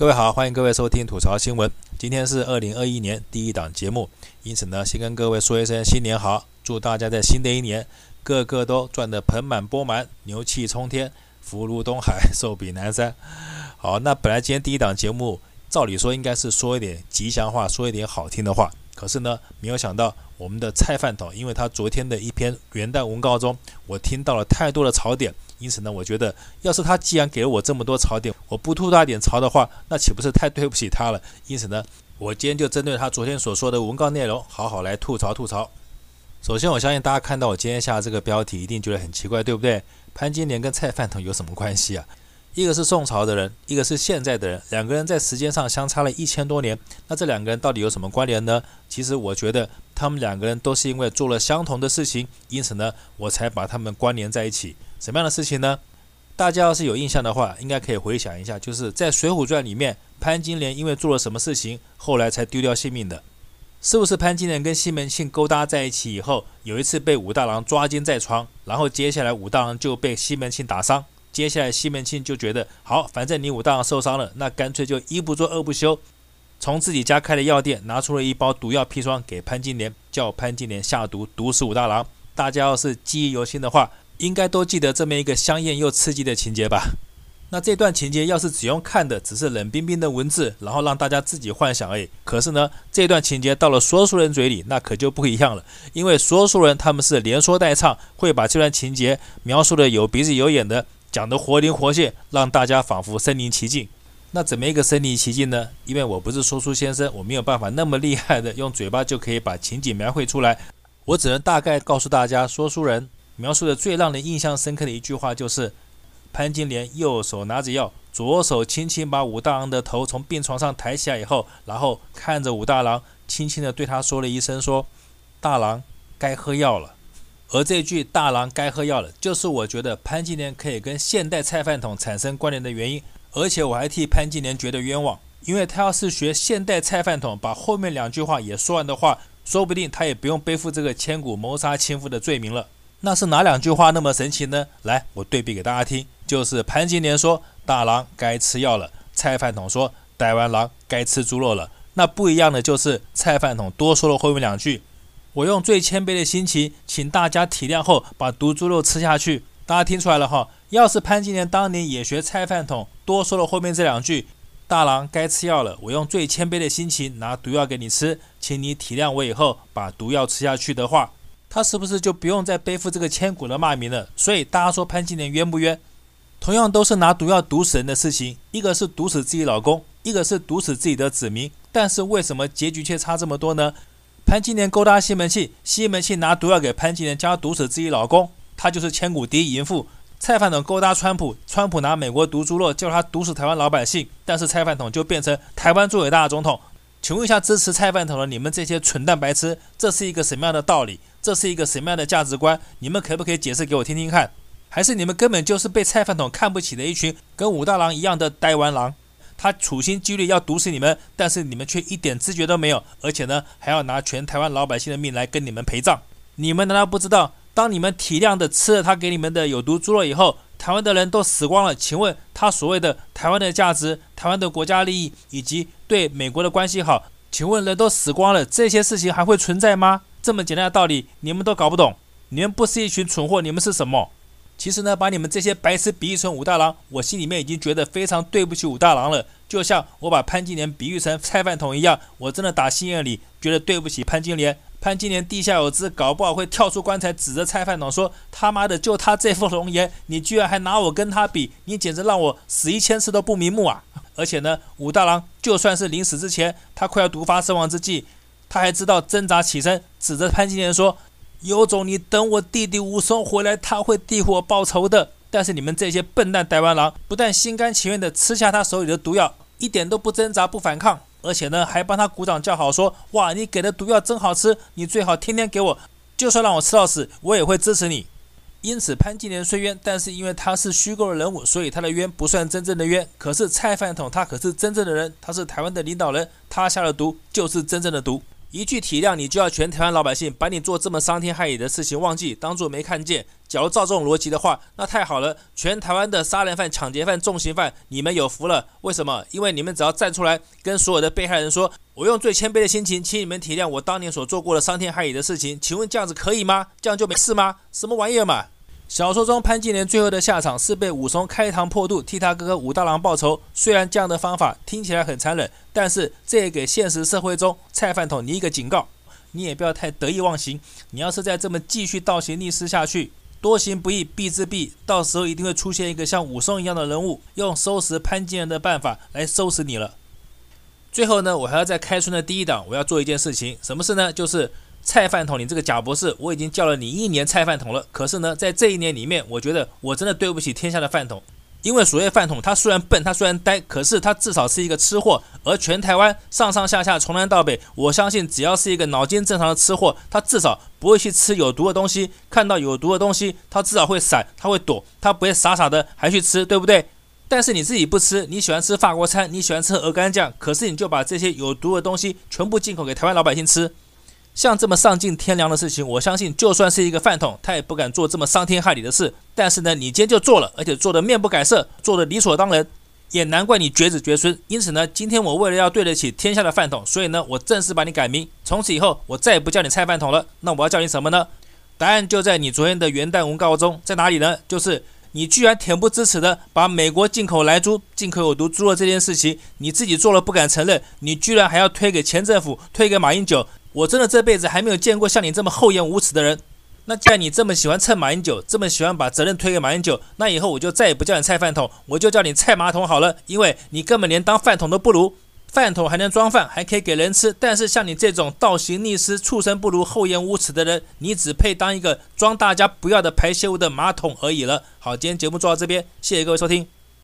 各位好，欢迎各位收听吐槽新闻。今天是二零二一年第一档节目，因此呢，先跟各位说一声新年好，祝大家在新的一年个个都赚得盆满钵满，牛气冲天，福如东海，寿比南山。好，那本来今天第一档节目，照理说应该是说一点吉祥话，说一点好听的话，可是呢，没有想到我们的蔡饭桶，因为他昨天的一篇元旦文告中，我听到了太多的槽点。因此呢，我觉得，要是他既然给了我这么多槽点，我不吐他点槽的话，那岂不是太对不起他了？因此呢，我今天就针对他昨天所说的文告内容，好好来吐槽吐槽。首先，我相信大家看到我今天下的这个标题，一定觉得很奇怪，对不对？潘金莲跟蔡饭桶有什么关系啊？一个是宋朝的人，一个是现在的人，两个人在时间上相差了一千多年，那这两个人到底有什么关联呢？其实我觉得他们两个人都是因为做了相同的事情，因此呢，我才把他们关联在一起。什么样的事情呢？大家要是有印象的话，应该可以回想一下，就是在《水浒传》里面，潘金莲因为做了什么事情，后来才丢掉性命的？是不是潘金莲跟西门庆勾搭在一起以后，有一次被武大郎抓奸在床，然后接下来武大郎就被西门庆打伤，接下来西门庆就觉得好，反正你武大郎受伤了，那干脆就一不做二不休，从自己家开的药店拿出了一包毒药砒霜给潘金莲，叫潘金莲下毒毒死武大郎。大家要是记忆犹新的话，应该都记得这么一个香艳又刺激的情节吧？那这段情节要是只用看的，只是冷冰冰的文字，然后让大家自己幻想而已。可是呢，这段情节到了说书人嘴里，那可就不一样了。因为说书人他们是连说带唱，会把这段情节描述的有鼻子有眼的，讲得活灵活现，让大家仿佛身临其境。那怎么一个身临其境呢？因为我不是说书先生，我没有办法那么厉害的用嘴巴就可以把情景描绘出来，我只能大概告诉大家，说书人。描述的最让人印象深刻的一句话就是：潘金莲右手拿着药，左手轻轻把武大郎的头从病床上抬起来以后，然后看着武大郎，轻轻地对他说了一声：“说，大郎该喝药了。”而这句“大郎该喝药了”，就是我觉得潘金莲可以跟现代菜饭桶产生关联的原因。而且我还替潘金莲觉得冤枉，因为他要是学现代菜饭桶，把后面两句话也说完的话，说不定他也不用背负这个千古谋杀亲夫的罪名了。那是哪两句话那么神奇呢？来，我对比给大家听，就是潘金莲说“大郎该吃药了”，菜饭桶说“逮完狼该吃猪肉了”。那不一样的就是菜饭桶多说了后面两句：“我用最谦卑的心情，请大家体谅后把毒猪肉吃下去。”大家听出来了哈？要是潘金莲当年也学菜饭桶，多说了后面这两句：“大郎该吃药了，我用最谦卑的心情拿毒药给你吃，请你体谅我以后把毒药吃下去的话。”他是不是就不用再背负这个千古的骂名了？所以大家说潘金莲冤不冤？同样都是拿毒药毒死人的事情，一个是毒死自己老公，一个是毒死自己的子民。但是为什么结局却差这么多呢？潘金莲勾搭西门庆，西门庆拿毒药给潘金莲，将毒死自己老公，他就是千古第一淫妇。蔡饭桶勾搭川普，川普拿美国毒猪肉叫他毒死台湾老百姓，但是蔡饭桶就变成台湾最伟大的总统。请问一下，支持蔡饭桶的你们这些蠢蛋白痴，这是一个什么样的道理？这是一个什么样的价值观？你们可不可以解释给我听听看？还是你们根本就是被菜饭桶看不起的一群跟武大郎一样的台湾狼？他处心积虑要毒死你们，但是你们却一点知觉都没有，而且呢，还要拿全台湾老百姓的命来跟你们陪葬？你们难道不知道，当你们体谅的吃了他给你们的有毒猪肉以后，台湾的人都死光了？请问他所谓的台湾的价值、台湾的国家利益以及对美国的关系好，请问人都死光了，这些事情还会存在吗？这么简单的道理，你们都搞不懂？你们不是一群蠢货，你们是什么？其实呢，把你们这些白痴比喻成武大郎，我心里面已经觉得非常对不起武大郎了。就像我把潘金莲比喻成菜饭桶一样，我真的打心眼里觉得对不起潘金莲。潘金莲地下有知，搞不好会跳出棺材指着菜饭桶说：“他妈的，就他这副容颜，你居然还拿我跟他比，你简直让我死一千次都不瞑目啊！”而且呢，武大郎就算是临死之前，他快要毒发身亡之际。他还知道挣扎起身，指着潘金莲说：“有种，你等我弟弟武松回来，他会替我报仇的。”但是你们这些笨蛋台湾狼，不但心甘情愿地吃下他手里的毒药，一点都不挣扎、不反抗，而且呢，还帮他鼓掌叫好，说：“哇，你给的毒药真好吃，你最好天天给我，就算让我吃到死，我也会支持你。”因此，潘金莲虽冤，但是因为他是虚构的人物，所以他的冤不算真正的冤。可是蔡饭桶他可是真正的人，他是台湾的领导人，他下的毒就是真正的毒。一句体谅，你就要全台湾老百姓把你做这么伤天害理的事情忘记，当做没看见。假如照这种逻辑的话，那太好了，全台湾的杀人犯、抢劫犯、重刑犯，你们有福了。为什么？因为你们只要站出来，跟所有的被害人说：“我用最谦卑的心情，请你们体谅我当年所做过的伤天害理的事情。”请问这样子可以吗？这样就没事吗？什么玩意儿嘛！小说中潘金莲最后的下场是被武松开膛破肚，替他哥哥武大郎报仇。虽然这样的方法听起来很残忍，但是这也给现实社会中菜饭桶你一个警告：你也不要太得意忘形。你要是再这么继续倒行逆施下去，多行不义必自毙，到时候一定会出现一个像武松一样的人物，用收拾潘金莲的办法来收拾你了。最后呢，我还要在开春的第一档，我要做一件事情，什么事呢？就是。菜饭桶，你这个贾博士，我已经叫了你一年菜饭桶了。可是呢，在这一年里面，我觉得我真的对不起天下的饭桶，因为所谓饭桶，他虽然笨，他虽然呆，可是他至少是一个吃货。而全台湾上上下下从南到北，我相信只要是一个脑筋正常的吃货，他至少不会去吃有毒的东西。看到有毒的东西，他至少会闪，他会躲，他不会傻傻的还去吃，对不对？但是你自己不吃，你喜欢吃法国餐，你喜欢吃鹅肝酱，可是你就把这些有毒的东西全部进口给台湾老百姓吃。像这么丧尽天良的事情，我相信就算是一个饭桶，他也不敢做这么伤天害理的事。但是呢，你今天就做了，而且做得面不改色，做得理所当然，也难怪你绝子绝孙。因此呢，今天我为了要对得起天下的饭桶，所以呢，我正式把你改名，从此以后我再也不叫你菜饭桶了。那我要叫你什么呢？答案就在你昨天的元旦文告中，在哪里呢？就是你居然恬不知耻的把美国进口莱猪、进口有毒猪肉这件事情，你自己做了不敢承认，你居然还要推给前政府，推给马英九。我真的这辈子还没有见过像你这么厚颜无耻的人。那既然你这么喜欢蹭马英九，这么喜欢把责任推给马英九，那以后我就再也不叫你菜饭桶，我就叫你菜马桶好了。因为你根本连当饭桶都不如，饭桶还能装饭，还可以给人吃。但是像你这种倒行逆施、畜生不如、厚颜无耻的人，你只配当一个装大家不要的排泄物的马桶而已了。好，今天节目做到这边，谢谢各位收听。